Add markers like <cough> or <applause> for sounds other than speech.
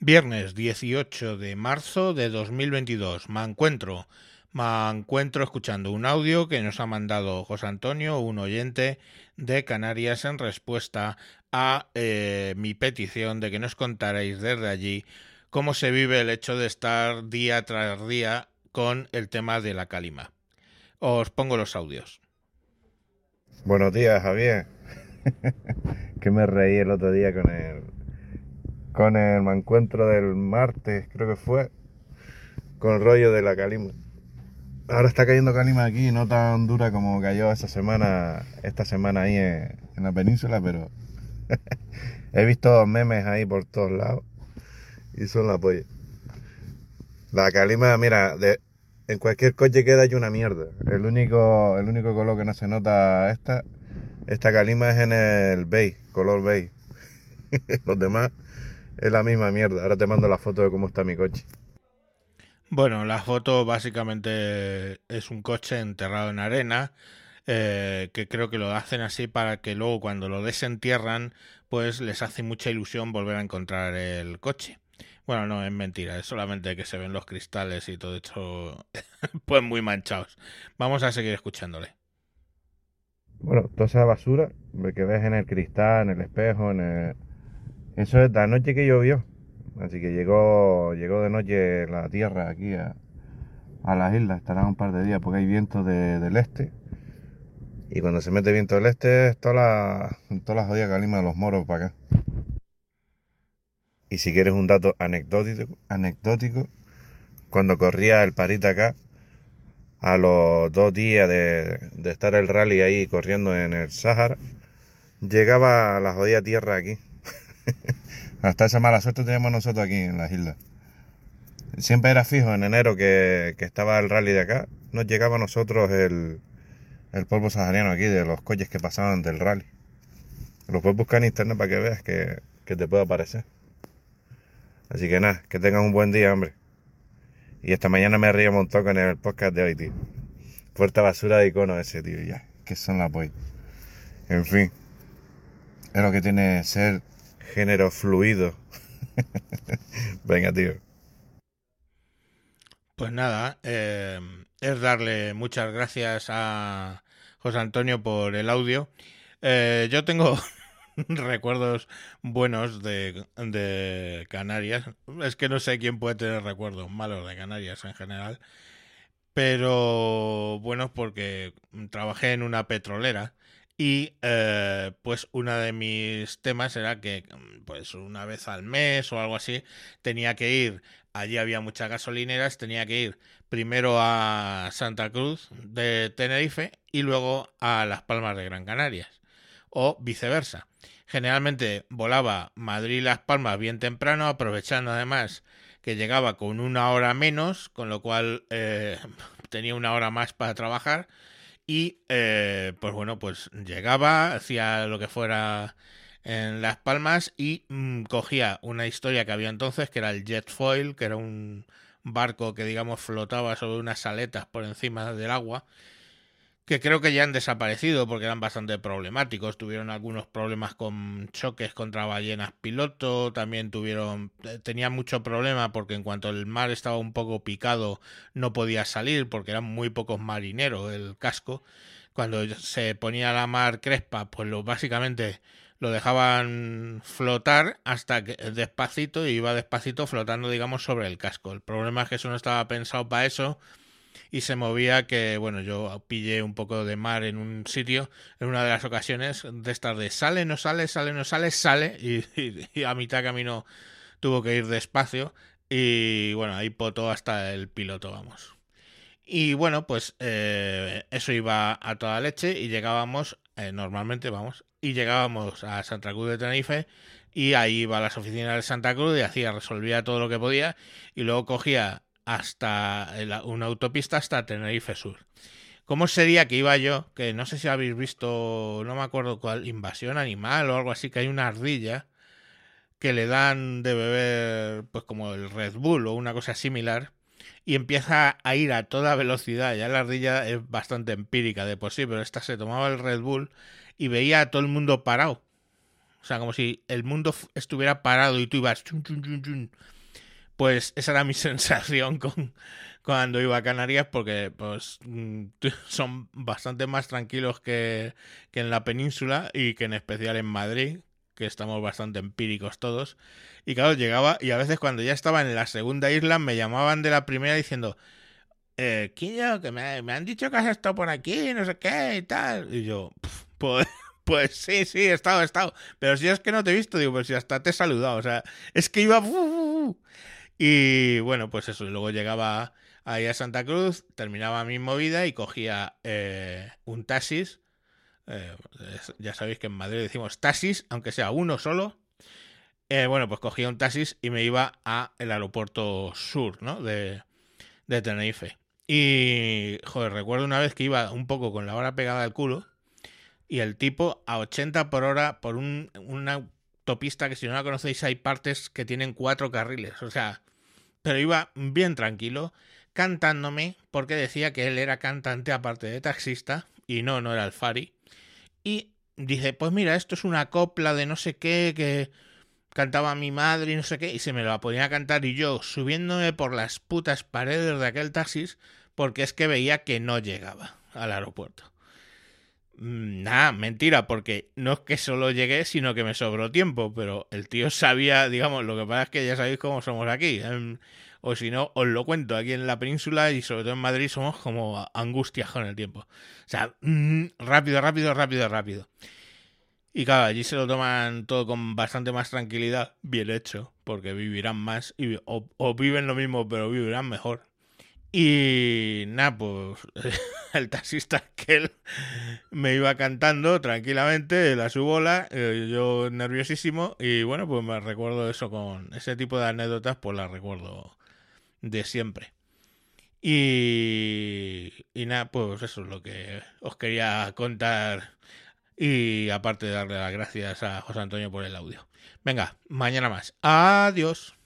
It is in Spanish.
Viernes 18 de marzo de 2022. Me encuentro, me encuentro escuchando un audio que nos ha mandado José Antonio, un oyente de Canarias, en respuesta a eh, mi petición de que nos contarais desde allí cómo se vive el hecho de estar día tras día con el tema de la calima. Os pongo los audios. Buenos días, Javier. <laughs> que me reí el otro día con el con el encuentro del martes, creo que fue, con el rollo de la calima. Ahora está cayendo calima aquí, no tan dura como cayó esta semana, esta semana ahí en, la península, pero <laughs> he visto memes ahí por todos lados y son la polla. La calima, mira, de, en cualquier coche queda hay una mierda. El único, el único color que no se nota esta, esta calima es en el beige, color beige. <laughs> Los demás es la misma mierda. Ahora te mando la foto de cómo está mi coche. Bueno, la foto básicamente es un coche enterrado en arena, eh, que creo que lo hacen así para que luego cuando lo desentierran, pues les hace mucha ilusión volver a encontrar el coche. Bueno, no, es mentira, es solamente que se ven los cristales y todo esto <laughs> pues muy manchados. Vamos a seguir escuchándole. Bueno, toda esa basura que ves en el cristal, en el espejo, en el, eso es la noche que llovió. Así que llegó, llegó de noche la tierra aquí a, las islas. Estará un par de días porque hay viento del este. Y cuando se mete viento del este, es toda la, todas las jodidas calima de los moros para acá. Y si quieres un dato anecdótico, cuando corría el parita acá, a los dos días de, de estar el rally ahí corriendo en el Sahara, llegaba a la jodida tierra aquí. <laughs> Hasta esa mala suerte teníamos nosotros aquí en las islas. Siempre era fijo en enero que, estaba el rally de acá, nos llegaba a nosotros el, polvo sahariano aquí de los coches que pasaban del rally. Lo puedes buscar en internet para que veas que, te puede aparecer. Así que nada, que tengas un buen día, hombre. Y esta mañana me río un montón con el podcast de hoy, tío. Puerta basura de icono ese, tío, ya. Que son la polla. En fin. Es lo que tiene ser género fluido. <laughs> Venga, tío. Pues nada, eh, es darle muchas gracias a José Antonio por el audio. Eh, yo tengo <laughs> recuerdos buenos de, de, Canarias. Es que no sé quién puede tener recuerdos malos de Canarias en general. Pero buenos porque trabajé en una petrolera y eh, pues uno de mis temas era que mm, pues una vez al mes o algo así tenía que ir, allí había muchas gasolineras, tenía que ir primero a Santa Cruz de Tenerife y luego a Las Palmas de Gran Canarias o viceversa. Generalmente volaba Madrid-Las Palmas bien temprano, aprovechando además que llegaba con una hora menos, con lo cual eh, <laughs> tenía una hora más para trabajar y eh, pues bueno, pues llegaba, hacía lo que fuera en Las Palmas y mm, cogía una historia que había entonces, que era el jet foil, que era un barco que digamos flotaba sobre unas aletas por encima del agua que creo que ya han desaparecido porque eran bastante problemáticos. Tuvieron algunos problemas con choques contra ballenas piloto, también tuvieron, eh, tenían mucho problema porque en cuanto el mar estaba un poco picado no podía salir porque eran muy pocos marineros el casco. Cuando se ponía la mar crespa, pues lo, básicamente lo dejaban flotar hasta que despacito y iba despacito flotando, digamos, sobre el casco. El problema es que eso no estaba pensado para eso y se movía que, bueno, yo pillé un poco de mar en un sitio, en una de las ocasiones, de estar de sale, no sale, sale, no sale, sale, y, <laughs> a mitad camino tuvo que ir despacio, y bueno, ahí potó hasta el piloto, vamos. Y bueno, pues eh, eso iba a toda leche y llegábamos, eh, normalmente vamos, y llegábamos a Santa Cruz de Tenerife y ahí iba a las oficinas de Santa Cruz y hacía, resolvía todo lo que podía y luego cogía hasta una autopista hasta Tenerife Sur. ¿Cómo sería que iba yo? Que no sé si habéis visto, no me acuerdo cuál, invasión animal o algo así, que hay una ardilla que le dan de beber, pues como el Red Bull o una cosa similar, y empieza a ir a toda velocidad. Ya la ardilla es bastante empírica de por sí, pero esta se tomaba el Red Bull y veía a todo el mundo parado. O sea, como si el mundo estuviera parado y tú ibas... Chun, chun, chun, pues esa era mi <laughs> sensación con, cuando iba a Canarias porque pues mm, <laughs> son bastante más tranquilos que, que en la península y que en especial en Madrid, que estamos bastante empíricos todos. Y claro, llegaba y a veces cuando ya estaba en la segunda isla me llamaban de la primera diciendo, eh, Quillo, que me, han dicho que has estado por aquí, no sé qué y tal. Y yo, pues, <laughs> pues sí, sí, he estado, he estado. Pero si es que no te he visto, digo, pues si hasta te he saludado. O sea, es que iba... Y bueno, pues eso, luego llegaba ahí a Santa Cruz, terminaba mi movida y cogía eh, un taxis. Eh, ya sabéis que en Madrid decimos taxis, aunque sea uno solo. Eh, bueno, pues cogía un taxis y me iba a el aeropuerto sur, ¿no? De, de Tenerife. Y, joder, recuerdo una vez que iba un poco con la hora pegada al culo y el tipo a 80 por hora por un, una autopista que si no la conocéis hay partes que tienen cuatro carriles. O sea, pero iba bien tranquilo cantándome porque decía que él era cantante aparte de taxista y no, no era el Fari. Y dice, pues mira, esto es una copla de no sé qué que cantaba mi madre y no sé qué, y se me lo ponía a cantar y yo subiéndome por las putas paredes de aquel taxis porque es que veía que no llegaba al aeropuerto. Mm, nada, mentira, porque no es que solo llegué, sino que me sobró tiempo, pero el tío sabía, digamos, lo que pasa es que ya sabéis cómo somos aquí o si no, os lo cuento, aquí en la península y sobre todo en Madrid somos como angustias con el tiempo. O sea, mm, rápido, rápido, rápido, rápido. Y claro, allí se lo toman todo con bastante más tranquilidad, bien hecho, porque vivirán más y, o, viven lo mismo, pero vivirán mejor. Y nada, pues <laughs> <laughs> el taxista que él me iba cantando tranquilamente la su bola, eh, yo nerviosísimo, y bueno, pues me recuerdo eso con ese tipo de anécdotas, pues las recuerdo de siempre. Y, y nada, pues eso es lo que os quería contar. Y aparte de darle las gracias a José Antonio por el audio. Venga, mañana más. Adiós.